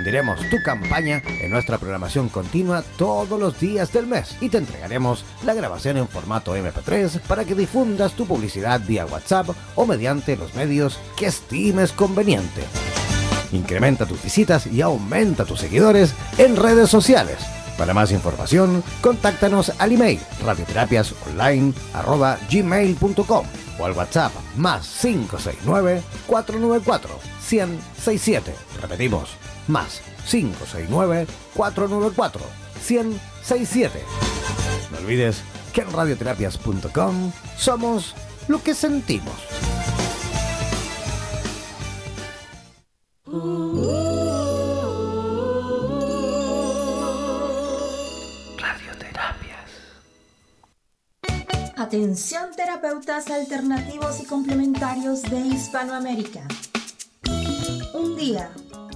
difundiremos tu campaña en nuestra programación continua todos los días del mes y te entregaremos la grabación en formato MP3 para que difundas tu publicidad vía WhatsApp o mediante los medios que estimes conveniente. Incrementa tus visitas y aumenta tus seguidores en redes sociales. Para más información, contáctanos al email radioterapiasonline.gmail.com o al WhatsApp más 569 494 1067. Repetimos, más 569-494-1067. No olvides que en radioterapias.com somos lo que sentimos. Radioterapias. Atención terapeutas alternativos y complementarios de Hispanoamérica. Un día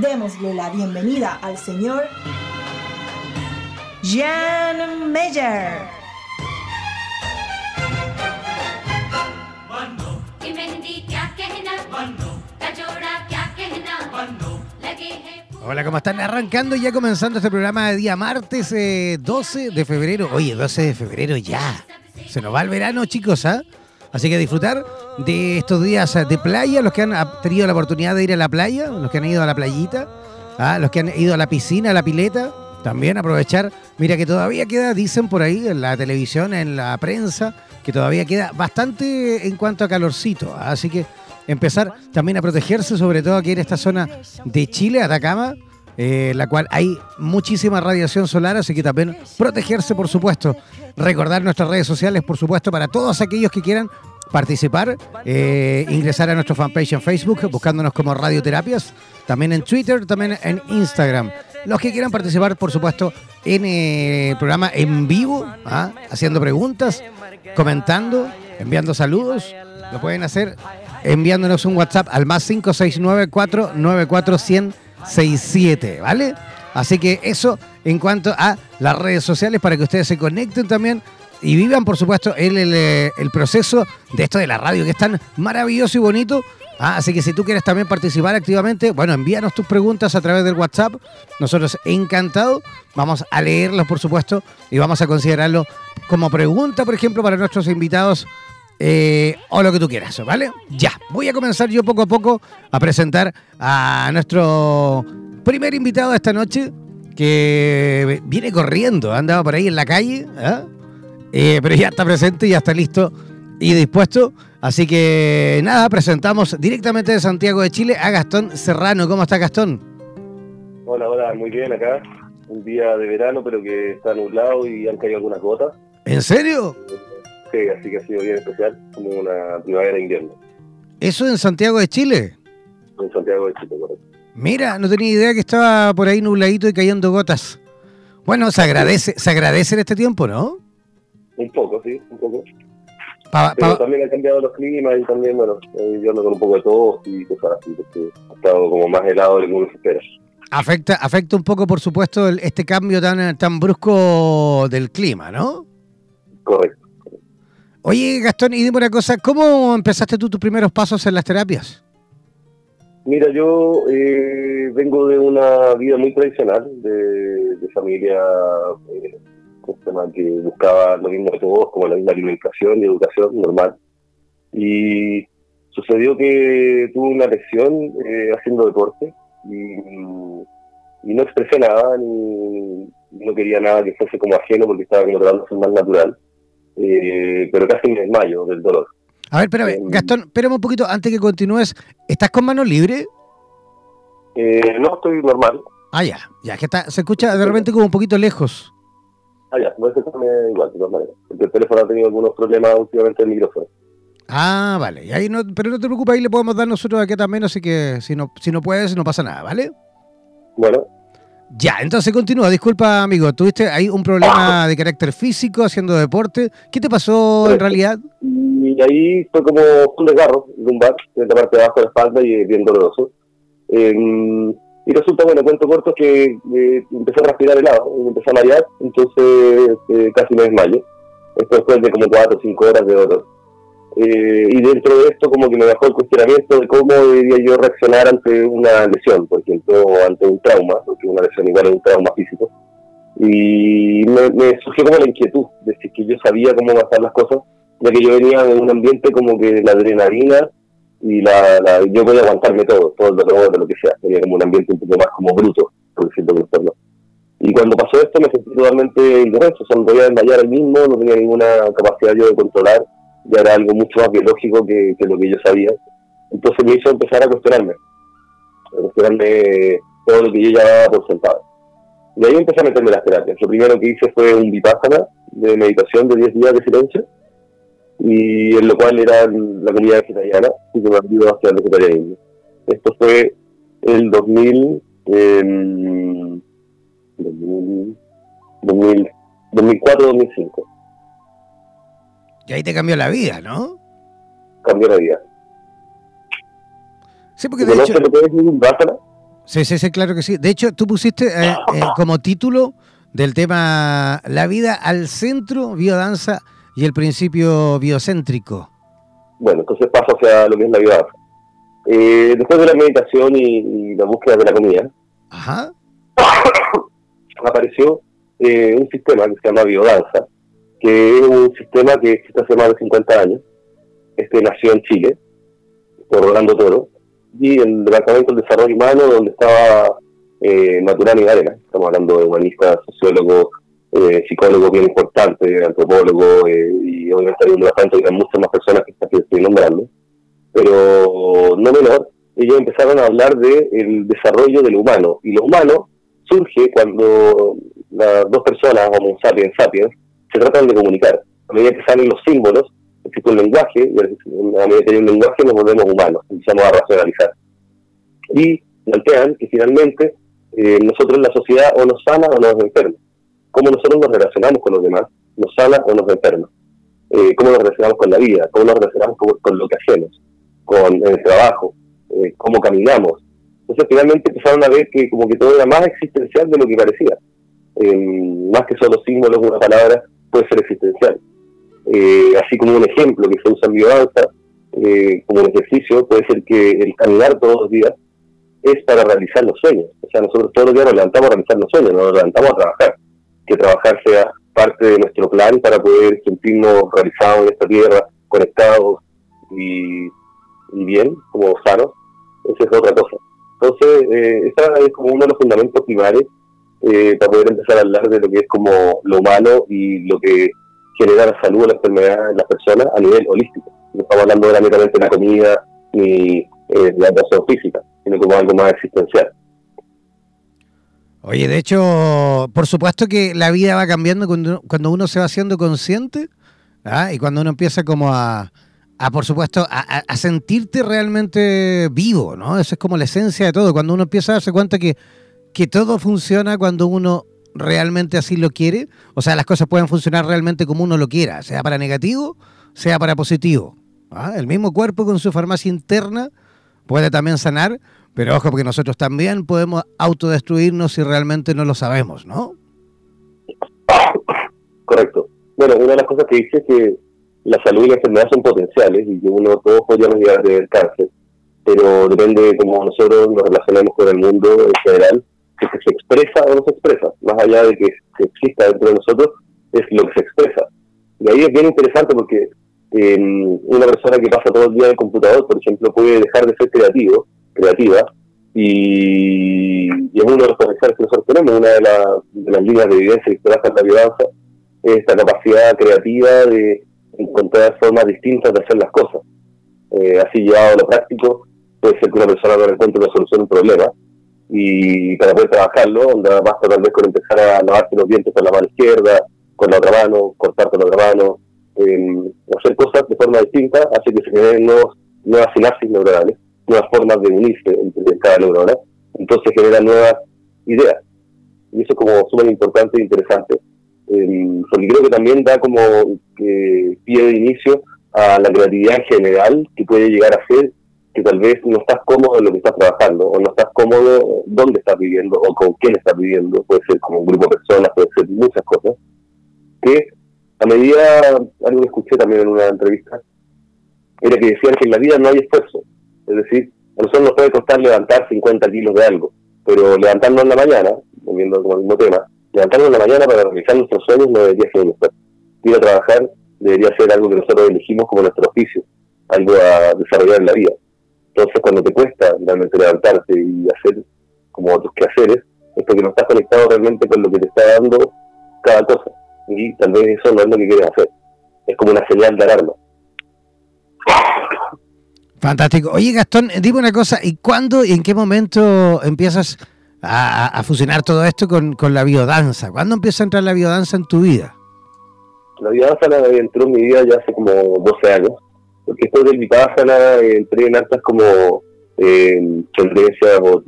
Démosle la bienvenida al señor Jan Meyer. Hola, ¿cómo están? Arrancando ya comenzando este programa de día martes 12 eh, de febrero. Oye, 12 de febrero ya. Se nos va el verano, chicos, ¿ah? Así que disfrutar de estos días de playa, los que han tenido la oportunidad de ir a la playa, los que han ido a la playita, ¿ah? los que han ido a la piscina, a la pileta, también aprovechar. Mira que todavía queda, dicen por ahí en la televisión, en la prensa, que todavía queda bastante en cuanto a calorcito. Así que empezar también a protegerse, sobre todo aquí en esta zona de Chile, Atacama, eh, la cual hay muchísima radiación solar, así que también protegerse, por supuesto. Recordar nuestras redes sociales, por supuesto, para todos aquellos que quieran participar, eh, ingresar a nuestro fanpage en Facebook, buscándonos como Radioterapias, también en Twitter, también en Instagram. Los que quieran participar, por supuesto, en eh, el programa en vivo, ¿ah? haciendo preguntas, comentando, enviando saludos, lo pueden hacer enviándonos un WhatsApp al más 569 494 67, ¿vale? Así que eso en cuanto a las redes sociales para que ustedes se conecten también y vivan, por supuesto, el, el, proceso de esto de la radio, que es tan maravilloso y bonito. Ah, así que si tú quieres también participar activamente, bueno, envíanos tus preguntas a través del WhatsApp. Nosotros encantados vamos a leerlos, por supuesto, y vamos a considerarlo como pregunta, por ejemplo, para nuestros invitados eh, o lo que tú quieras, ¿vale? Ya, voy a comenzar yo poco a poco a presentar a nuestro primer invitado de esta noche que viene corriendo, ha andado por ahí en la calle, ¿ah? eh, pero ya está presente, ya está listo y dispuesto. Así que nada, presentamos directamente de Santiago de Chile a Gastón Serrano. ¿Cómo está Gastón? Hola, hola, muy bien acá. Un día de verano, pero que está nublado y han caído algunas gotas. ¿En serio? Sí, así que ha sido bien especial, como una primavera e invierno. ¿Eso en Santiago de Chile? En Santiago de Chile, correcto. Mira, no tenía idea que estaba por ahí nubladito y cayendo gotas. Bueno, se agradece, se agradece en este tiempo, ¿no? Un poco, sí, un poco. Pa- Pero pa- también han cambiado los climas y también, bueno, yo ando con un poco de tos y cosas así, porque ha estado como más helado de lo que uno se espera. afecta, afecta un poco, por supuesto, el- este cambio tan, tan brusco del clima, ¿no? Correcto. Oye, Gastón, y dime una cosa, ¿cómo empezaste tú tus primeros pasos en las terapias? Mira, yo eh, vengo de una vida muy tradicional, de, familia eh, que buscaba lo mismo de todos, como la misma alimentación y educación normal. Y sucedió que tuve una lesión eh, haciendo deporte y, y no expresé nada, ni no quería nada que fuese como ajeno porque estaba como tratando de ser más natural. Eh, pero casi me desmayo del dolor. A ver, espérame, Em. Gastón, espérame un poquito antes que continúes. ¿Estás con mano libre? Eh, no, estoy normal. Ah, ya, ya, que está, se escucha de repente como un poquito lejos. Ah, ya, voy a escucharme igual, de todas maneras. Porque el teléfono ha tenido algunos problemas últimamente el micrófono. Ah, vale, y ahí no, pero no te preocupes, ahí le podemos dar nosotros aquí también, así que si no, si no puedes, no pasa nada, ¿vale? Bueno, Ya, entonces continúa, disculpa amigo, tuviste ahí un problema de carácter físico haciendo deporte. ¿Qué te pasó en Correcto. realidad? y ahí fue como un desgarro lumbar, de la parte de abajo de la espalda y bien doloroso. Eh, y resulta, bueno, cuento corto que eh, empecé a respirar helado, empecé a marear, entonces eh, casi me desmayo. Esto después de como 4 o 5 horas de dolor. Eh, y dentro de esto como que me bajó el cuestionamiento de cómo debería yo reaccionar ante una lesión, por ejemplo, ante un trauma, porque una lesión igual es un trauma físico. Y me, surgió como la inquietud de si que yo sabía cómo pasar las cosas, ya que yo venía de un ambiente como que la adrenalina y la, yo podía aguantarme todo, todo el dolor, de lo que sea, tenía como un ambiente un poco más como bruto, por decirlo de forma. Y cuando pasó esto me sentí totalmente indefenso, o sea, me podía desmayar el mismo, no tenía ninguna capacidad yo de controlar, ya era algo mucho más biológico que, que lo que yo sabía. Entonces me hizo empezar a cuestionarme, a cuestionarme todo lo que yo ya daba por sentado. Y ahí empecé a meterme las terapias. Lo primero que hice fue un vipassana de meditación de 10 días de silencio, y en lo cual era la comunidad vegetariana, y que me ayudó hacia el vegetarianismo. Esto fue el 2000, em, 2000, 2000 2004-2005. Y ahí te cambió la vida, ¿no? Cambió la vida. Sí, porque de hecho... ¿Conoces lo que es? Sí, sí, sí, claro que sí. De hecho, tú pusiste eh, eh, como título del tema La vida al centro, biodanza y el principio biocéntrico. Bueno, entonces paso hacia lo que es la vida. Eh, después de la meditación y, y la búsqueda de la comida, Ajá. apareció eh, un sistema que se llama biodanza, que es un sistema que existe hace más de 50 años. Este nació en Chile, por Toro, y el Departamento del Desarrollo Humano, donde estaba eh, Maturana. Estamos hablando de humanistas, sociólogos, eh, psicólogos bien importantes, antropólogos, eh, y obviamente hay un departamento que muchas más personas que estoy nombrando. Pero no menor, ellos empezaron a hablar del desarrollo de lo humano, y lo humano surge cuando las dos personas, Homo sapiens sapiens, se tratan de comunicar. A medida que salen los símbolos, existe un lenguaje, y a medida que hay un lenguaje nos volvemos humanos, empezamos a racionalizar. Y plantean que finalmente eh, nosotros la sociedad o nos sana o nos enferma. Cómo nosotros nos relacionamos con los demás, nos sana o nos enferma. Eh, cómo nos relacionamos con la vida, cómo nos relacionamos con, con lo que hacemos, con el trabajo, eh, cómo caminamos. Entonces finalmente empezaron a ver que como que todo era más existencial de lo que parecía. Eh, más que solo símbolos, una palabra puede ser existencial. Eh, así como un ejemplo que se usa en biodanza, eh, como un ejercicio, puede ser que el caminar todos los días es para realizar los sueños. O sea, nosotros todos los días nos levantamos a realizar los sueños, no nos levantamos a trabajar. Que trabajar sea parte de nuestro plan para poder sentirnos realizados en esta tierra, conectados y, y bien, como sanos. Esa es otra cosa. Entonces, eh, es como uno de los fundamentos primarios eh, para poder empezar a hablar de lo que es como lo humano y lo que genera la salud o la enfermedad en las personas a nivel holístico. No estamos hablando de la comida ni eh, la actuación física, sino como algo más existencial. Oye, de hecho, por supuesto que la vida va cambiando cuando, cuando uno se va haciendo consciente ¿ah? y cuando uno empieza como a, a por supuesto, a, sentirte realmente vivo, ¿no? Eso es como la esencia de todo, cuando uno empieza a darse cuenta que, que todo funciona cuando uno realmente así lo quiere, o sea, las cosas pueden funcionar realmente como uno lo quiera, sea para negativo, sea para positivo. ¿ah? El mismo cuerpo con su farmacia interna puede también sanar, pero ojo, porque nosotros también podemos autodestruirnos si realmente no lo sabemos, ¿no? Correcto. Bueno, una de las cosas que dice es que la salud y la enfermedad son potenciales y que uno todos podríamos llegar a cáncer, pero depende de cómo nosotros nos relacionamos con el mundo en general, que se expresa o no se expresa, más allá de que, exista dentro de nosotros, es lo que se expresa. Y ahí es bien interesante porque em, una persona que pasa todo el día en el computador, por ejemplo, puede dejar de ser creativo, creativa, y, es uno de los potenciales que nosotros tenemos, una de, las líneas de evidencia que trabaja en la biodanza, es esta capacidad creativa de encontrar formas distintas de hacer las cosas. Eh, así llevado a lo práctico, puede ser que una persona no encuentre una solución a un problema, y para poder trabajarlo, basta tal vez con empezar a lavarte los dientes con la mano izquierda, con la otra mano, cortar con la otra mano, eh, hacer cosas de forma distinta hace que se generen nuevas sinapsis neuronales, nuevas formas de unirse entre cada neurona, entonces genera nuevas ideas. Y eso es como súper importante e interesante, eh, porque creo que también da como que pie de inicio a la creatividad en general que puede llegar a ser que tal vez no estás cómodo en lo que estás trabajando, o no estás cómodo dónde estás viviendo, o con quién estás viviendo, puede ser como un grupo de personas, puede ser muchas cosas, que a medida, algo que escuché también en una entrevista, era que decían que en la vida no hay esfuerzo, es decir, a nosotros nos puede costar levantar 50 kilos de algo, pero levantarnos en la mañana, volviendo como el mismo tema, levantarnos en la mañana para realizar nuestros sueños no debería ser un esfuerzo. Ir a trabajar debería ser algo que nosotros elegimos como nuestro oficio, algo a desarrollar en la vida. Entonces, cuando te cuesta realmente levantarte y hacer como otros quehaceres, es porque no estás conectado realmente con lo que te está dando cada cosa. Y tal vez eso no es lo que quieres hacer. Es como una señal de alarma. Fantástico. Oye, Gastón, dime una cosa, ¿y cuándo y en qué momento empiezas a, fusionar todo esto con, con, la biodanza? ¿Cuándo empieza a entrar la biodanza en tu vida? La biodanza la entró en mi vida ya hace como 12 años porque después del Vipassana eh, entré en hartas como eh, tendencias o,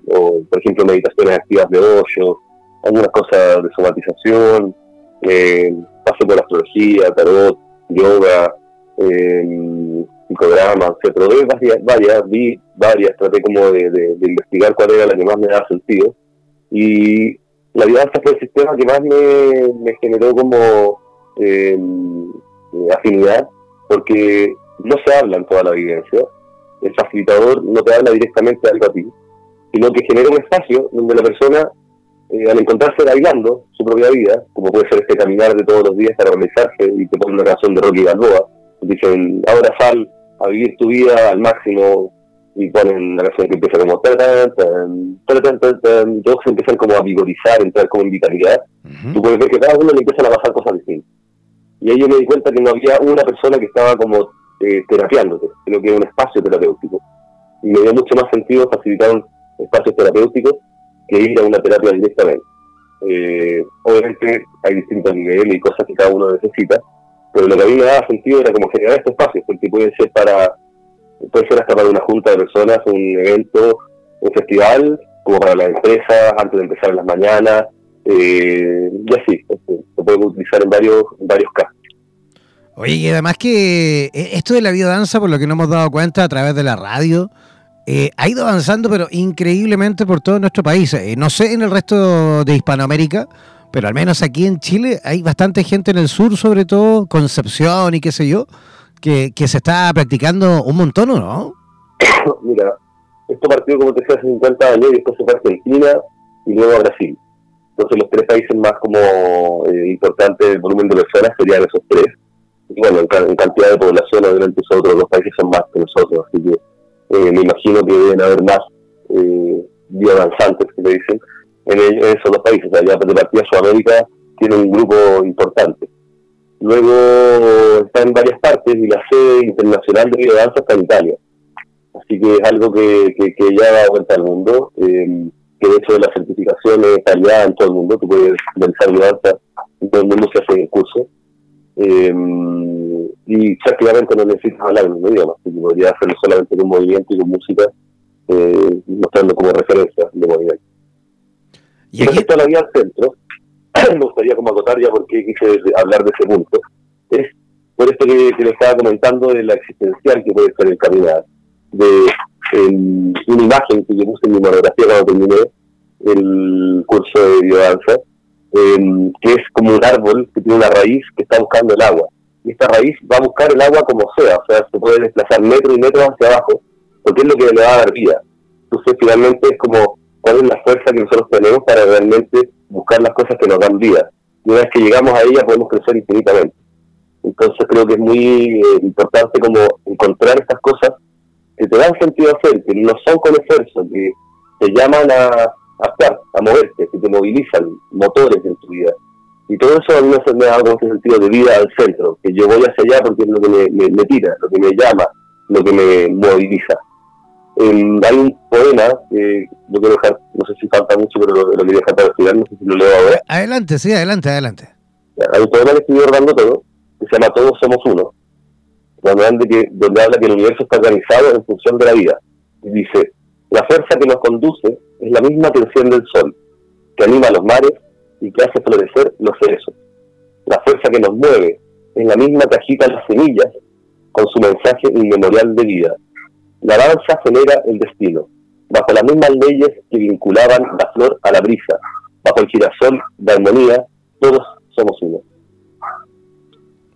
por ejemplo, meditaciones activas de hoyo, algunas cosas de somatización, eh, pasé por astrología, tarot, yoga, eh, psicodrama, etc. Probé varias, varias, vi varias, traté como de, investigar cuál era la que más me daba sentido. Y la vida fue el sistema que más me, me generó como eh, afinidad, porque no se habla en toda la evidencia, el facilitador no te habla directamente algo a ti, sino que genera un espacio donde la persona, eh, al encontrarse bailando su propia vida, como puede ser este caminar de todos los días para realizarse y te pone una canción de Rocky Balboa, dicen, ahora sal a vivir tu vida al máximo y ponen la canción que empieza como todos se empiezan como a vigorizar, entrar como en vitalidad, tú puedes ver que cada uno le empiezan a pasar cosas distintas. Y ahí yo me di cuenta que no había una persona que estaba como eh, terapiándote, sino que es un espacio terapéutico. Y me dio mucho más sentido facilitar espacios terapéuticos que ir a una terapia directamente. Eh, obviamente hay distintos niveles y cosas que cada uno necesita, pero lo que a mí me daba sentido era como generar este espacio, porque puede ser para, puede ser hasta para una junta de personas, un evento, un festival, como para las empresas, antes de empezar en las mañanas, eh, y así, se puede utilizar en varios, en varios casos. Oye, y además que eh, esto de la biodanza, por lo que nos hemos dado cuenta a través de la radio, eh, ha ido avanzando, pero increíblemente por todo nuestro país. Eh, no sé en el resto de Hispanoamérica, pero al menos aquí en Chile hay bastante gente en el sur, sobre todo Concepción y qué sé yo, que, que se está practicando un montón, ¿no? Mira, esto partió, como te decía, hace 50 años y después se fue a Argentina y luego a Brasil. Entonces los tres países más como importantes del volumen de personas serían esos tres bueno, en, cantidad de población, obviamente esos otros dos países son más que nosotros, así que eh, me imagino que deben haber más eh, biodanzantes, que le dicen, en, esos dos países. Allá de partida Sudamérica tiene un grupo importante. Luego está en varias partes y la sede internacional de biodanza está en Italia. Así que es algo que, que, ya da vuelta al mundo, eh, que de hecho la certificación está allá en todo el mundo, tú puedes realizar biodanza en todo el mundo se hace el curso Eh, y prácticamente no necesitas hablar en un idioma, así que podría hacerlo solamente con movimiento y con música, eh, mostrando como referencia de movimiento. Y respecto a la vía al centro, me gustaría como acotar ya porque quise hablar de ese punto, es por esto que, que le estaba comentando de la existencial que puede ser el caminar, de una imagen que yo puse en mi monografía cuando terminé el curso de biodanza, em, que es como un árbol que tiene una raíz que está buscando el agua. Y esta raíz va a buscar el agua como sea, o sea, se puede desplazar metros y metros hacia abajo, porque es lo que le va a dar vida. Entonces, finalmente es como cuál es la fuerza que nosotros tenemos para realmente buscar las cosas que nos dan vida. Y una vez que llegamos a ella podemos crecer infinitamente. Entonces creo que es muy eh, importante como encontrar estas cosas que te dan sentido hacer, que no son con esfuerzo, que te llaman a, a estar, a moverte, que te movilizan motores en tu vida. Y todo eso a mí me ha dado ese sentido de vida al centro, que yo voy hacia allá porque es lo que me, me, tira, lo que me llama, lo que me moviliza. hay un poema que lo quiero dejar, no sé si falta mucho, pero lo, lo quería dejar para estudiar, no sé si lo leo ahora. Adelante, sí, adelante, adelante. Hay un poema que estoy orando todo, que se llama Todos somos uno, donde, que, donde habla que el universo está organizado en función de la vida. Y dice, la fuerza que nos conduce es la misma que enciende el sol, que anima los mares y que hace florecer los cerezos. La fuerza que nos mueve es la misma que agita las semillas con su mensaje inmemorial de vida. La danza genera el destino, bajo las mismas leyes que vinculaban la flor a la brisa, bajo el girasol de armonía, todos somos uno.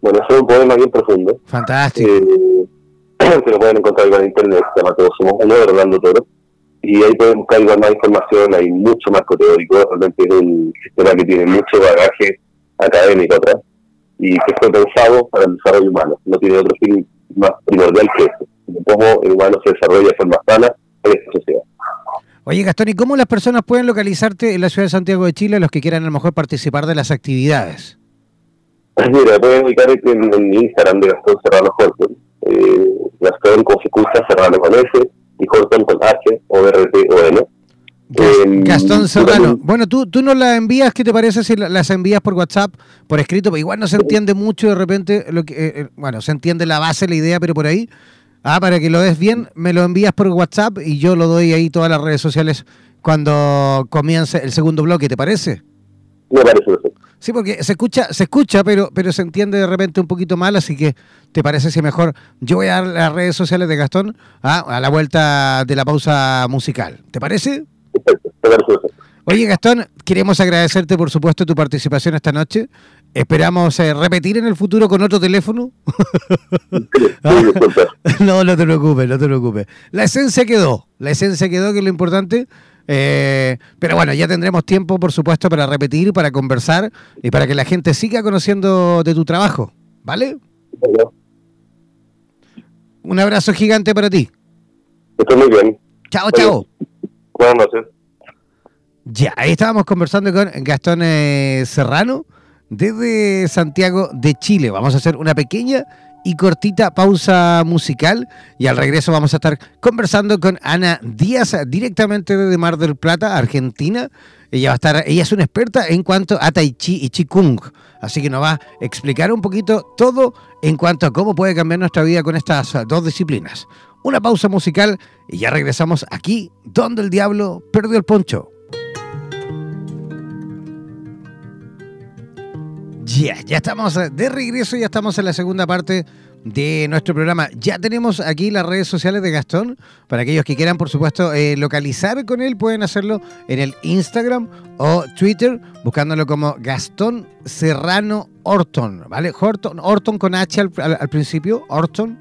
Bueno, es un poema bien profundo. Fantástico. Eh, que lo pueden encontrar en internet, se llama Todos Somos Uno de Rolando Toro. Y ahí pueden buscar igual más información, hay mucho más teórico, realmente es un sistema que tiene mucho bagaje académico atrás y que fue pensado para el desarrollo humano. No tiene otro fin más primordial que eso, cómo el humano se desarrolla de forma sana en esta sociedad. Oye, Gastón, ¿y cómo las personas pueden localizarte en la ciudad de Santiago de Chile los que quieran a lo mejor participar de las actividades? Mira, pueden ubicar en, en Instagram de Gastón Serrano Horton. Eh, Gastón con se escucha Serrano con S y Horton con H o R T O N. Gastón Serrano. Bueno, tú, tú nos las envías, ¿qué te parece si las envías por WhatsApp, por escrito? Pero igual no se entiende mucho de repente, lo que, eh, eh, bueno, se entiende la base, la idea, pero por ahí, ah, para que lo des bien, me lo envías por WhatsApp y yo lo doy ahí todas las redes sociales cuando comience el segundo bloque, ¿te parece? Me parece perfecto. Sí, porque se escucha, se escucha, pero, pero se entiende de repente un poquito mal, así que ¿te parece si mejor yo voy a dar las redes sociales de Gastón ah, a la vuelta de la pausa musical? ¿Te parece? Oye, Gastón, queremos agradecerte, por supuesto, tu participación esta noche. Esperamos eh, repetir en el futuro con otro teléfono. ¿Ah? no, no te preocupes, no te preocupes. La esencia quedó, la esencia quedó, que es lo importante. Eh, pero bueno, ya tendremos tiempo, por supuesto, para repetir, para conversar y para que la gente siga conociendo de tu trabajo. ¿Vale? Un abrazo gigante para ti. Estoy muy bien. Chao, chao. Buenas noches. Ya, ahí estábamos conversando con Gastón eh, Serrano desde Santiago de Chile. Vamos a hacer una pequeña y cortita pausa musical y al regreso vamos a estar conversando con Ana Díaz directamente desde Mar del Plata, Argentina. Ella va a estar, ella es una experta en cuanto a Tai Chi y Qigong, así que nos va a explicar un poquito todo en cuanto a cómo puede cambiar nuestra vida con estas dos disciplinas. Una pausa musical y ya regresamos aquí donde el diablo perdió el poncho. Ya, ya estamos de regreso, ya estamos en la segunda parte de nuestro programa. Ya tenemos aquí las redes sociales de Gastón. Para aquellos que quieran, por supuesto, eh, localizar con él, pueden hacerlo en el Instagram o Twitter, buscándolo como Gastón Serrano Orton, ¿vale? Horton, Orton con H al, principio, Orton,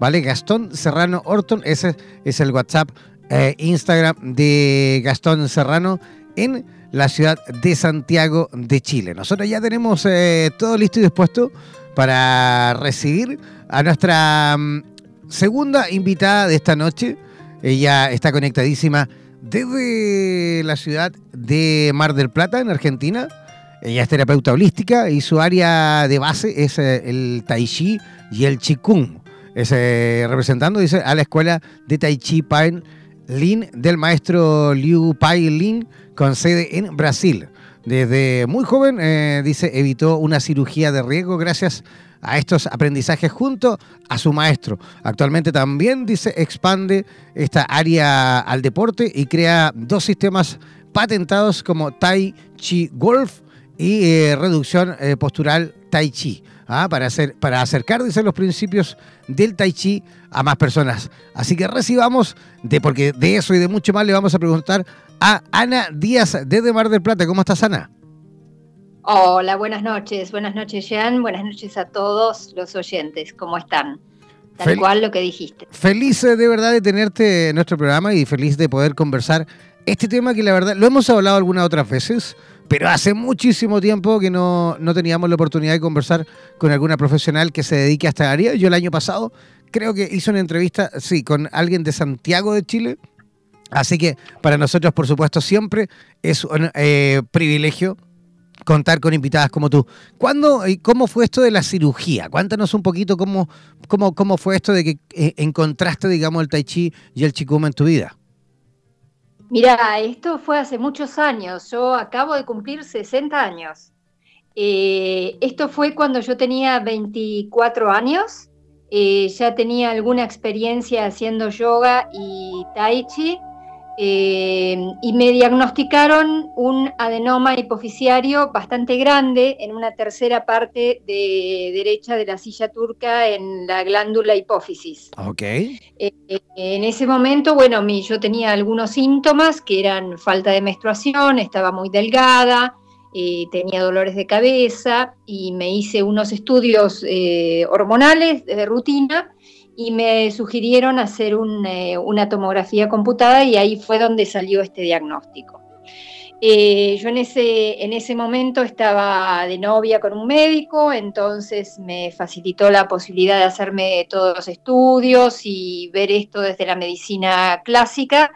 ¿vale? Gastón Serrano Orton, ese es el WhatsApp, eh, Instagram de Gastón Serrano en la ciudad de Santiago de Chile. Nosotros ya tenemos eh, todo listo y dispuesto para recibir a nuestra mm, segunda invitada de esta noche. Ella está conectadísima desde la ciudad de Mar del Plata, en Argentina. Ella es terapeuta holística y su área de base es eh, el Tai Chi y el Qigong. Es eh, representando, dice, a la escuela de Tai Chi Pain Lin del maestro Liu Pai Lin con sede en Brasil. desde muy joven, eh, dice, evitó una cirugía de riesgo gracias a estos aprendizajes junto a su maestro. Actualmente también, dice, expande esta área al deporte y crea dos sistemas patentados como Tai Chi Golf y eh, reducción eh, postural Tai Chi. ¿Ah? Para, hacer, para acercar, dice, los principios del Tai Chi a más personas. Así que recibamos, de, porque de eso y de mucho más le vamos a preguntar a Ana Díaz desde Mar del Plata. ¿Cómo estás, Ana? Hola, buenas noches. Buenas noches, Jean. Buenas noches a todos los oyentes. ¿Cómo están? Tal cual lo que dijiste. Feliz eh, de verdad de tenerte en nuestro programa y feliz de poder conversar este tema que la verdad lo hemos hablado algunas otras veces, pero hace muchísimo tiempo que no, no teníamos la oportunidad de conversar con alguna profesional que se dedique a esta área. Yo el año pasado creo que hice una entrevista, sí, con alguien de Santiago de Chile. Así que para nosotros, por supuesto, siempre es un eh, privilegio contar con invitadas como tú. ¿Cuándo y cómo fue esto de la cirugía? Cuéntanos un poquito cómo, cómo, cómo fue esto de que eh, encontraste, digamos, el tai chi y el chikung en tu vida. Mira, esto fue hace muchos años. Yo acabo de cumplir 60 años. Eh, esto fue cuando yo tenía 24 años. Eh, ya tenía alguna experiencia haciendo yoga y tai chi eh, y me diagnosticaron un adenoma hipoficiario bastante grande en una tercera parte de derecha de la silla turca en la glándula hipófisis. Ok. Eh, en ese momento, bueno, mi, yo tenía algunos síntomas que eran falta de menstruación, estaba muy delgada, eh, tenía dolores de cabeza y me hice unos estudios hormonales de rutina y me sugirieron hacer eh, una tomografía computada y ahí fue donde salió este diagnóstico. Eh, yo en ese, en ese momento estaba de novia con un médico, entonces me facilitó la posibilidad de hacerme todos los estudios y ver esto desde la medicina clásica,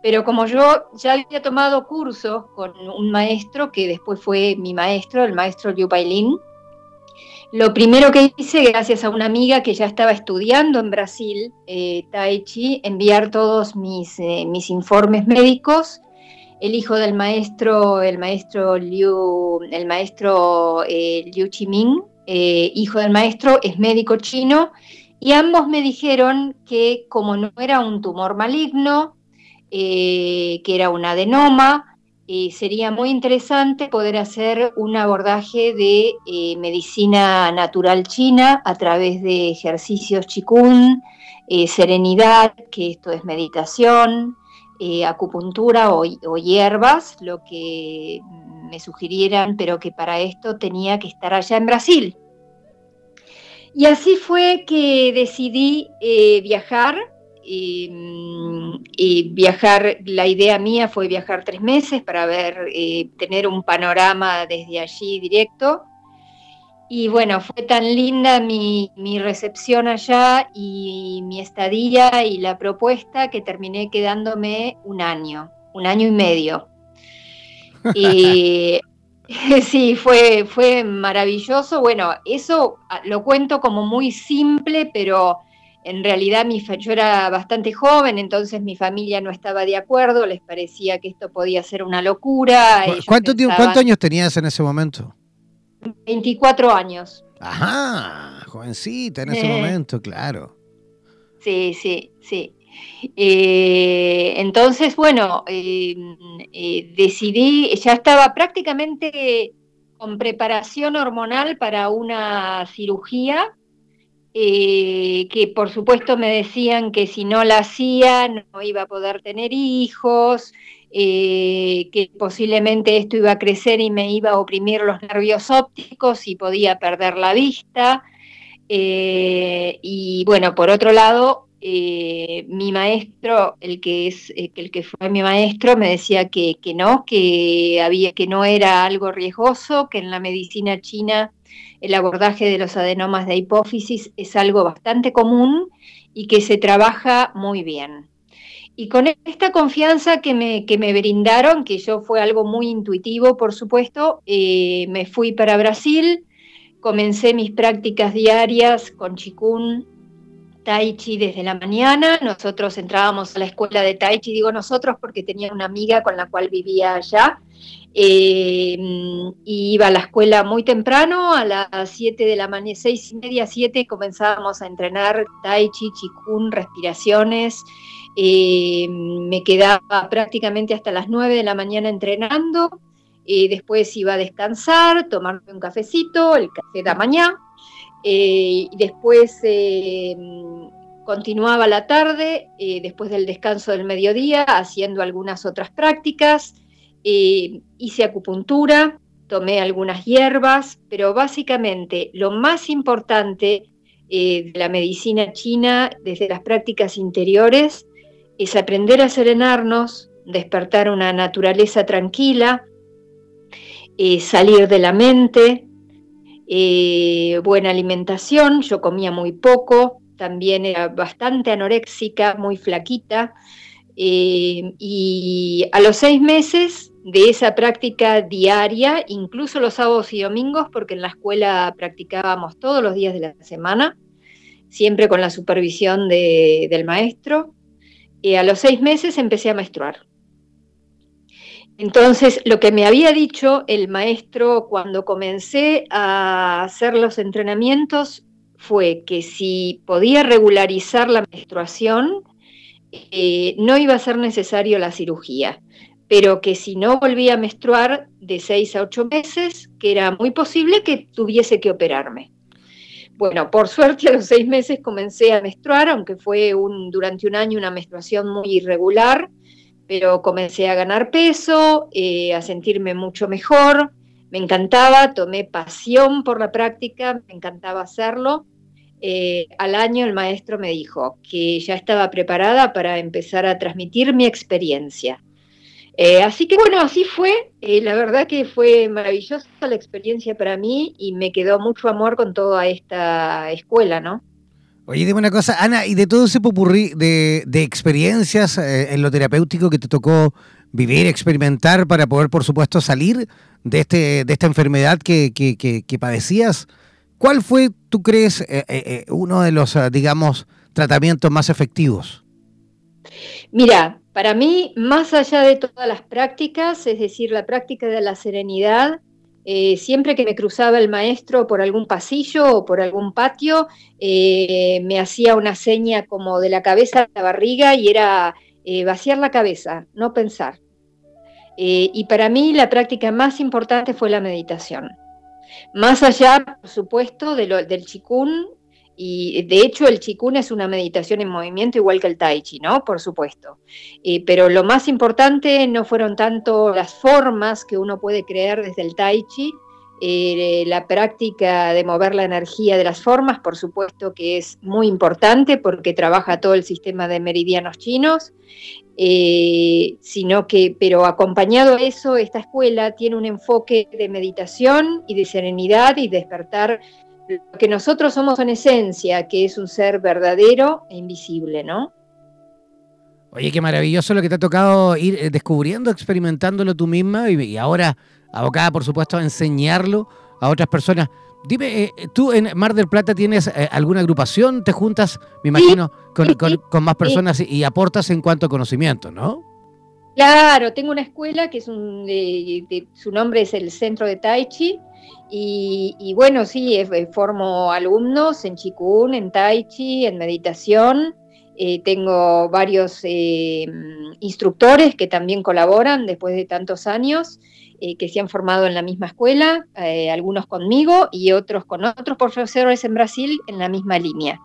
pero como yo ya había tomado cursos con un maestro que después fue mi maestro, el maestro Liu Pailin, lo primero que hice, gracias a una amiga que ya estaba estudiando en Brasil, eh, Tai Chi, enviar todos mis, eh, mis informes médicos. El hijo del maestro, el maestro Liu, el maestro eh, Liu Chiming, hijo del maestro, es médico chino, y ambos me dijeron que como no era un tumor maligno, que era un adenoma, sería muy interesante poder hacer un abordaje de eh, medicina natural china a través de ejercicios chikun, eh, serenidad, que esto es meditación, eh, acupuntura o, hierbas, lo que me sugirieran, pero que para esto tenía que estar allá en Brasil. Y así fue que decidí viajar y, viajar, la idea mía fue viajar tres meses para ver, eh, tener un panorama desde allí directo. Y bueno, fue tan linda mi, recepción allá y mi estadía y la propuesta que terminé quedándome un año, un año y medio. Y sí, fue, fue maravilloso. Bueno, eso ah, lo cuento como muy simple, pero en realidad mi, yo era bastante joven, entonces mi familia no estaba de acuerdo, les parecía que esto podía ser una locura. ¿Cuánto ¿Cuántos años tenías en ese momento? 24 años. Ajá, jovencita en ese momento, claro. Sí, sí, sí. Eh, entonces, bueno, eh, eh, decidí, ya estaba prácticamente con preparación hormonal para una cirugía eh, que por supuesto me decían que si no la hacía no iba a poder tener hijos, eh, que posiblemente esto iba a crecer y me iba a oprimir los nervios ópticos y podía perder la vista. Eh, y bueno, por otro lado, mi maestro, el que es el que fue mi maestro, me decía que, que no, que había que no era algo riesgoso, que en la medicina china el abordaje de los adenomas de hipófisis es algo bastante común y que se trabaja muy bien. Y con esta confianza que me, que me brindaron, que yo fue algo muy intuitivo, por supuesto, eh, me fui para Brasil, comencé mis prácticas diarias con Chikun, Tai Chi desde la mañana. Nosotros entrábamos a la escuela de Tai Chi, digo nosotros porque tenía una amiga con la cual vivía allá. Eh, iba a la escuela muy temprano, a las 7 de la mañana, 6 y media, 7 comenzábamos a entrenar tai chi, chikun, respiraciones. Eh, me quedaba prácticamente hasta las 9 de la mañana entrenando. Eh, después iba a descansar, tomarme un cafecito, el café de mañana. y después continuaba la tarde, después del descanso del mediodía, haciendo algunas otras prácticas. Eh, hice acupuntura, tomé algunas hierbas, pero básicamente lo más importante eh, de la medicina china desde las prácticas interiores es aprender a serenarnos, despertar una naturaleza tranquila, eh, salir de la mente, buena alimentación, yo comía muy poco, también era bastante anoréxica, muy flaquita, y a los seis meses de esa práctica diaria, incluso los sábados y domingos, porque en la escuela practicábamos todos los días de la semana, siempre con la supervisión del maestro. Y a los seis meses empecé a menstruar. Entonces, lo que me había dicho el maestro cuando comencé a hacer los entrenamientos fue que si podía regularizar la menstruación, eh, no iba a ser necesario la cirugía pero que si no volvía a menstruar de seis a ocho meses, que era muy posible que tuviese que operarme. Bueno, por suerte a los seis meses comencé a menstruar, aunque fue un, durante un año una menstruación muy irregular, pero comencé a ganar peso, eh, a sentirme mucho mejor, me encantaba, tomé pasión por la práctica, me encantaba hacerlo. Eh, al año el maestro me dijo que ya estaba preparada para empezar a transmitir mi experiencia eh, así que bueno, así fue. Eh, la verdad que fue maravillosa la experiencia para mí y me quedó mucho amor con toda esta escuela, ¿no? Oye, dime una cosa, Ana, y de todo ese popurrí de, experiencias eh, en lo terapéutico que te tocó vivir, experimentar para poder, por supuesto, salir de, este, de esta enfermedad que, que padecías, ¿cuál fue, tú crees, uno de los, digamos, tratamientos más efectivos? Mira, para mí, más allá de todas las prácticas, es decir, la práctica de la serenidad, eh, siempre que me cruzaba el maestro por algún pasillo o por algún patio, eh, me hacía una seña como de la cabeza a la barriga y era eh, vaciar la cabeza, no pensar. y para mí la práctica más importante fue la meditación. Más allá, por supuesto, del chikun y de hecho el chikun es una meditación en movimiento igual que el tai chi, ¿no? Por supuesto. Eh, pero lo más importante no fueron tanto las formas que uno puede crear desde el tai chi, eh, la práctica de mover la energía de las formas, por supuesto que es muy importante porque trabaja todo el sistema de meridianos chinos, eh, sino que, pero acompañado a eso, esta escuela tiene un enfoque de meditación y de serenidad y despertar lo que nosotros somos en esencia, que es un ser verdadero e invisible, ¿no? Oye, qué maravilloso lo que te ha tocado ir eh, descubriendo, experimentándolo tú misma y, ahora abocada, por supuesto, a enseñarlo a otras personas. Dime, eh, ¿tú en Mar del Plata tienes eh, alguna agrupación? ¿Te juntas, me imagino, con, más personas y, aportas en cuanto a conocimiento, no? Claro, tengo una escuela que es un, su nombre es el Centro de Tai Chi y, bueno, sí, formo alumnos en Chikun, en Tai Chi, en meditación. Eh, tengo varios eh, instructores que también colaboran después de tantos años, eh, que se han formado en la misma escuela, algunos conmigo y otros con otros profesores en Brasil en la misma línea.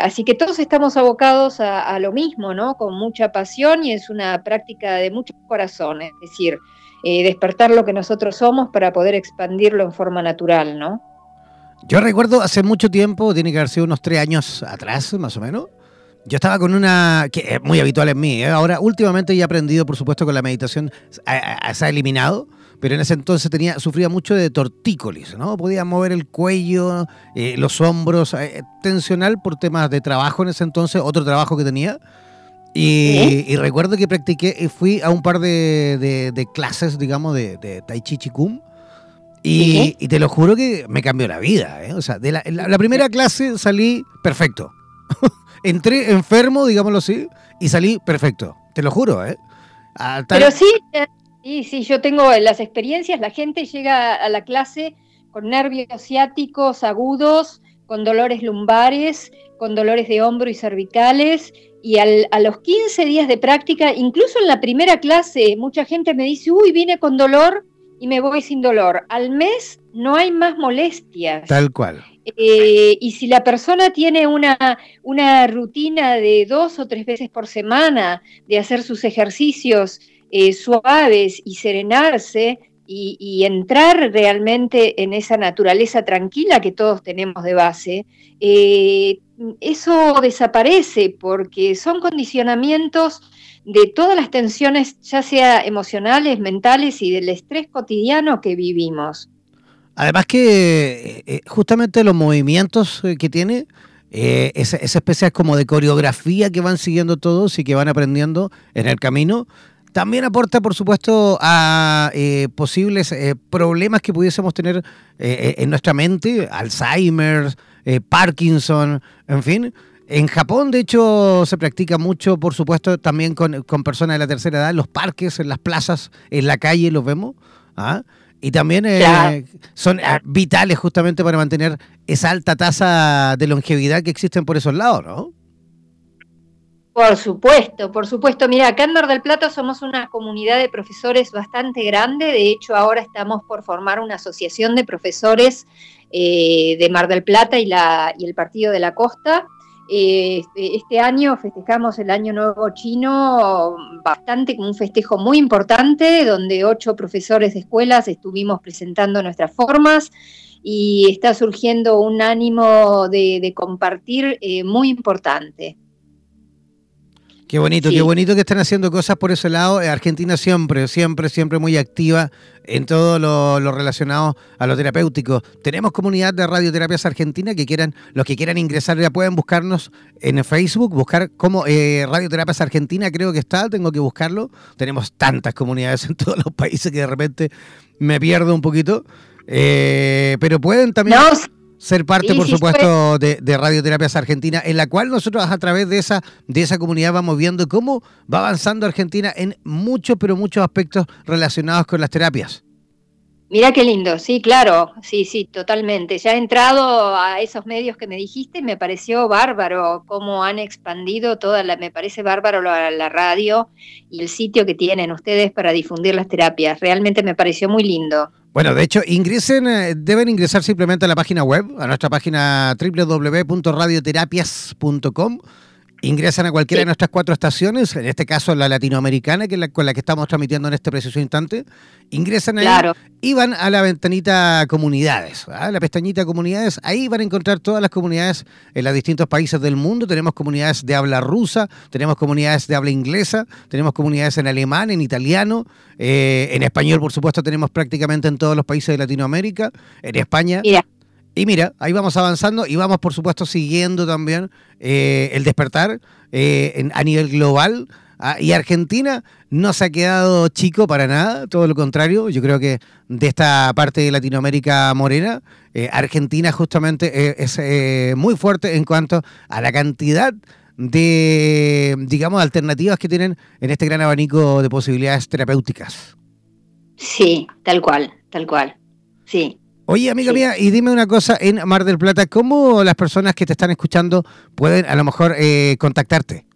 así que todos estamos abocados a, a, lo mismo, ¿no? Con mucha pasión y es una práctica de mucho corazón, es decir, eh, despertar lo que nosotros somos para poder expandirlo en forma natural, ¿no? Yo recuerdo hace mucho tiempo, tiene que haber sido unos tres años atrás, más o menos. Yo estaba con una que es muy habitual en mí. ¿eh? Ahora, últimamente he aprendido, por supuesto, con la meditación se ha eliminado, pero en ese entonces tenía sufría mucho de tortícolis, ¿no? Podía mover el cuello, eh, los hombros, tensional por temas de trabajo en ese entonces, otro trabajo que tenía. Y, recuerdo que practiqué, eh, fui a un par de, clases, digamos, de, Tai Chi Chikum. Y, te lo juro que me cambió la vida. ¿eh? O sea, de la, primera clase salí perfecto. Entré enfermo, digámoslo así, y salí perfecto. Te lo juro, ¿eh? Pero sí, Sí, sí, yo tengo las experiencias, la gente llega a la clase con nervios ciáticos agudos, con dolores lumbares, con dolores de hombro y cervicales, y a los 15 días de práctica, incluso en la primera clase, mucha gente me dice, uy, vine con dolor y me voy sin dolor. Al mes no hay más molestias. Tal cual. Eh, y si la persona tiene una, una rutina de dos o tres veces por semana de hacer sus ejercicios eh, suaves y serenarse y, entrar realmente en esa naturaleza tranquila que todos tenemos de base, eh, eso desaparece porque son condicionamientos de todas las tensiones, ya sea emocionales, mentales y del estrés cotidiano que vivimos. Además que eh, justamente los movimientos que tiene, esa, especie como de coreografía que van siguiendo todos y que van aprendiendo en el camino, también aporta, por supuesto, a eh, posibles eh, problemas que pudiésemos tener eh, en nuestra mente, Alzheimer, Parkinson, en fin. En Japón, de hecho, se practica mucho, por supuesto, también con, personas de la tercera edad, en los parques, en las plazas, en la calle, los vemos. ¿ah? Y también son vitales justamente para mantener esa alta tasa de longevidad que existen por esos lados, ¿no? Por supuesto, por supuesto. Mira, acá en Mar del Plata somos una comunidad de profesores bastante grande. De hecho, ahora estamos por formar una asociación de profesores eh, de Mar del Plata y, la, y el Partido de la Costa. Eh, este año festejamos el Año Nuevo Chino bastante como un festejo muy importante, donde ocho profesores de escuelas estuvimos presentando nuestras formas y está surgiendo un ánimo de, compartir eh, muy importante. Qué bonito, qué bonito que están haciendo cosas por ese lado. Eh, Argentina siempre, siempre, siempre muy activa en todo lo, relacionado a lo terapéutico. Tenemos comunidad de radioterapias argentina que quieran, los que quieran ingresar ya pueden buscarnos en Facebook, buscar como eh, Radioterapias Argentina, creo que está, tengo que buscarlo. Tenemos tantas comunidades en todos los países que de repente me pierdo un poquito. Eh, pero pueden también ser parte, por supuesto, de, Radioterapias Argentina, en la cual nosotros a través de esa, de esa comunidad vamos viendo cómo va avanzando Argentina en muchos, pero muchos aspectos relacionados con las terapias. Mira qué lindo, sí, claro, sí, sí, totalmente. Ya he entrado a esos medios que me dijiste, me pareció bárbaro cómo han expandido toda la, me parece bárbaro la, la radio y el sitio que tienen ustedes para difundir las terapias. Realmente me pareció muy lindo. Bueno, de hecho, ingresen, eh, deben ingresar simplemente a la página web, a nuestra página www.radioterapias.com. Ingresan a cualquiera de nuestras cuatro estaciones, en este caso la latinoamericana, que es la, con la que estamos transmitiendo en este preciso instante. Ingresan ahí y van a la ventanita comunidades, ¿ah? la pestañita comunidades. Ahí van a encontrar todas las comunidades en los distintos países del mundo. Tenemos comunidades de habla rusa, tenemos comunidades de habla inglesa, tenemos comunidades en alemán, en italiano, eh, en español, por supuesto, tenemos prácticamente en todos los países de Latinoamérica, en España. Y mira, ahí vamos avanzando y vamos, por supuesto, siguiendo también eh, el despertar eh, a nivel global. Ah, y Argentina no se ha quedado chico para nada, todo lo contrario. Yo creo que de esta parte de Latinoamérica morena, eh, Argentina justamente es muy fuerte en cuanto a la cantidad de, digamos, alternativas que tienen en este gran abanico de posibilidades terapéuticas. Sí, tal cual, tal cual. Sí. Oye, amiga mía, y dime una cosa, en Mar del Plata, ¿cómo las personas que te están escuchando pueden a lo mejor eh, contactarte?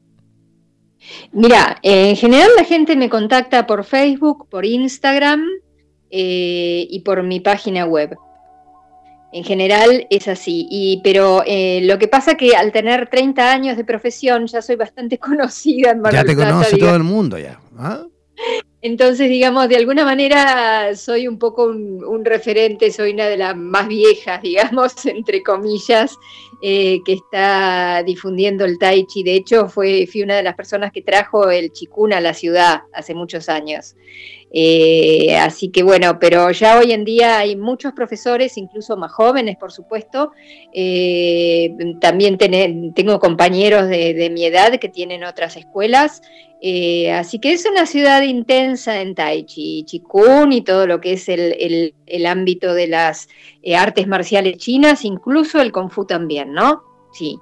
Mira, en general la gente me contacta por Facebook, por Instagram eh, y por mi página web. En general es así, y, pero eh, lo que pasa que al tener 30 años de profesión ya soy bastante conocida en Mar del Plata. Ya te conoce todo el mundo ya. ¿ah? Entonces, digamos, de alguna manera soy un poco un, referente, soy una de las más viejas, digamos, entre comillas, eh, que está difundiendo el tai chi. De hecho, fue, fui una de las personas que trajo el chikun a la ciudad hace muchos años. Eh, así que bueno, pero ya hoy en día hay muchos profesores, incluso más jóvenes, por supuesto. Eh, también tengo compañeros de, mi edad que tienen otras escuelas. Eh, así que es una ciudad intensa en Tai Chi, Chikun y todo lo que es el, el ámbito de las artes marciales chinas, incluso el Kung Fu también, ¿no? Sí.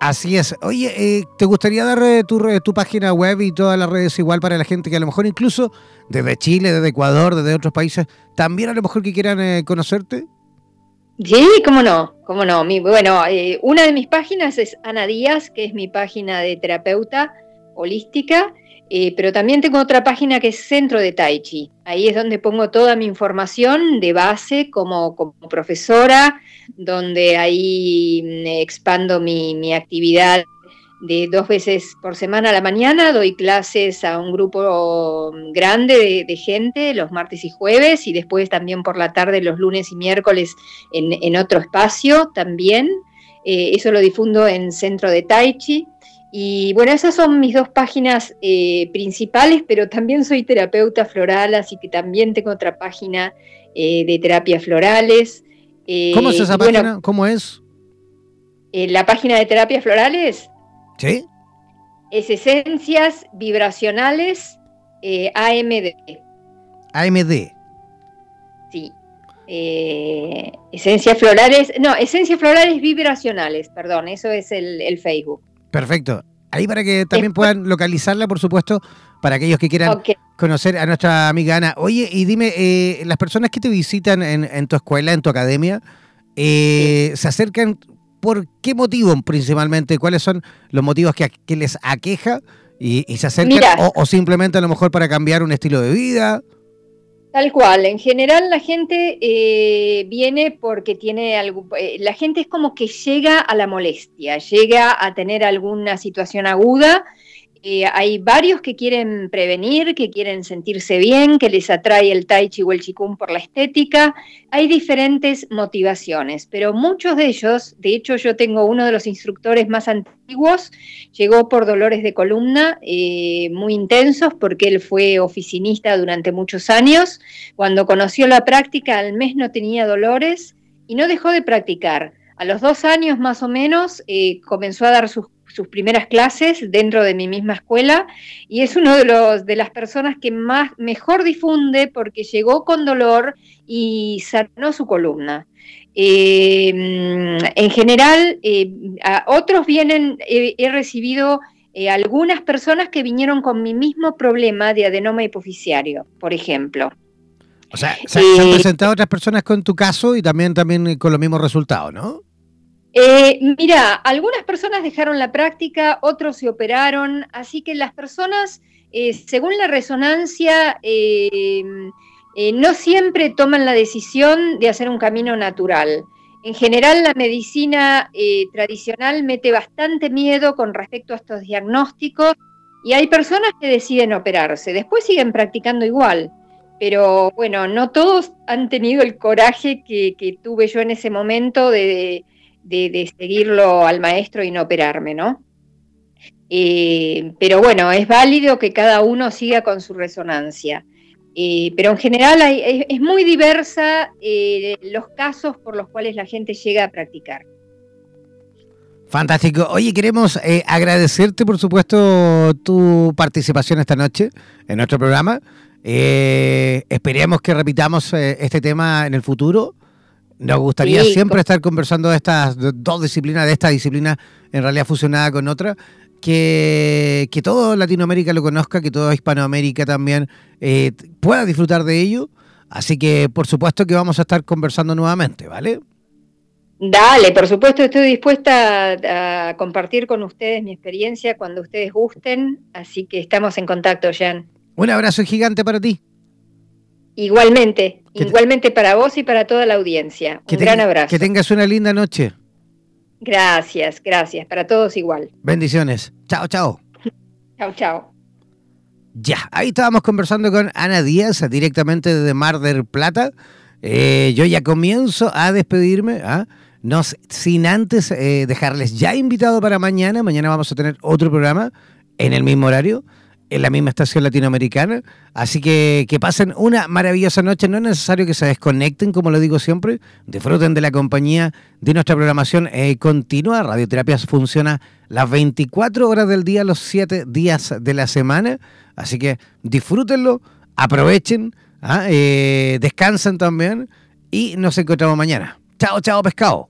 Así es. Oye, eh, ¿te gustaría dar eh, tu, tu, página web y todas las redes igual para la gente que a lo mejor incluso desde Chile, desde Ecuador, desde otros países, también a lo mejor que quieran eh, conocerte? Sí, cómo no, cómo no. Mi, bueno, una de mis páginas es Ana Díaz, que es mi página de terapeuta holística, pero también tengo otra página que es Centro de Tai Chi. Ahí es donde pongo toda mi información de base como, como profesora, donde ahí mm, expando mi, actividad de dos veces por semana a la mañana, doy clases a un grupo mm, grande de, gente los martes y jueves y después también por la tarde los lunes y miércoles en, otro espacio también. Eh, eso lo difundo en Centro de Tai Chi. Y bueno, esas son mis dos páginas eh, principales, pero también soy terapeuta floral, así que también tengo otra página eh, de terapias florales. ¿Cómo es esa página? ¿Cómo es? Eh, la página de terapias florales. Sí. Es Esencias Vibracionales eh, AMD. AMD. Sí. Eh, esencias florales, no, esencias florales vibracionales, perdón, eso es el, Facebook. Perfecto. Ahí para que también puedan localizarla, por supuesto, para aquellos que quieran conocer a nuestra amiga Ana. Oye, y dime, eh, las personas que te visitan en, tu escuela, en tu academia, eh, ¿se acercan por qué motivo principalmente? ¿Cuáles son los motivos que, les aqueja? Y, se acercan, o, simplemente a lo mejor para cambiar un estilo de vida. Tal cual, en general la gente eh, viene porque tiene algo, la gente es como que llega a la molestia, llega a tener alguna situación aguda hay varios que quieren prevenir, que quieren sentirse bien, que les atrae el tai chi o el chikung por la estética. Hay diferentes motivaciones, pero muchos de ellos, de hecho yo tengo uno de los instructores más antiguos, llegó por dolores de columna eh, muy intensos porque él fue oficinista durante muchos años. Cuando conoció la práctica al mes no tenía dolores y no dejó de practicar. A los dos años más o menos eh, comenzó a dar sus sus primeras clases dentro de mi misma escuela y es uno de los de las personas que más mejor difunde porque llegó con dolor y sanó su columna. Eh, en general, eh, a otros vienen, he recibido eh, algunas personas que vinieron con mi mismo problema de adenoma hipoficiario, por ejemplo. O sea, se, han presentado otras personas con tu caso y también, también con los mismos resultados, ¿no? Eh, mira, algunas personas dejaron la práctica, otros se operaron, así que las personas, eh, según la resonancia, eh, no siempre toman la decisión de hacer un camino natural. En general, la medicina tradicional mete bastante miedo con respecto a estos diagnósticos y hay personas que deciden operarse, después siguen practicando igual. Pero bueno, no todos han tenido el coraje que, tuve yo en ese momento de, seguirlo al maestro y no operarme, ¿no? Eh, pero bueno, es válido que cada uno siga con su resonancia. Eh, pero en general es, muy diversa eh, los casos por los cuales la gente llega a practicar. Fantástico. Oye, queremos agradecerte, por supuesto, tu participación esta noche en nuestro programa. esperemos que repitamos este tema en el futuro. Nos gustaría siempre estar conversando de estas dos disciplinas, de esta disciplina en realidad fusionada con otra, que, que todo Latinoamérica lo conozca, que toda Hispanoamérica también eh, pueda disfrutar de ello. Así que por supuesto que vamos a estar conversando nuevamente, ¿vale? Dale, por supuesto estoy dispuesta a, compartir con ustedes mi experiencia cuando ustedes gusten, así que estamos en contacto, Jan. Un abrazo gigante para ti. Igualmente, igualmente para vos y para toda la audiencia. Un gran abrazo. Que tengas una linda noche. Gracias, gracias. Para todos igual. Bendiciones. Chao, chao. chao, chao. Ya, ahí estábamos conversando con Ana Díaz, directamente desde Mar del Plata. Eh, yo ya comienzo a despedirme, ¿ah? no, sin antes eh, dejarles ya invitado para mañana. Mañana vamos a tener otro programa en el mismo horario en la misma estación latinoamericana. Así que que pasen una maravillosa noche. No es necesario que se desconecten, como lo digo siempre. Disfruten de la compañía de nuestra programación eh, continua. Radioterapias funciona las 24 horas del día, los 7 días de la semana. Así que disfrútenlo, aprovechen, ¿ah? eh, descansen también y nos encontramos mañana. Chao, chao, pescado.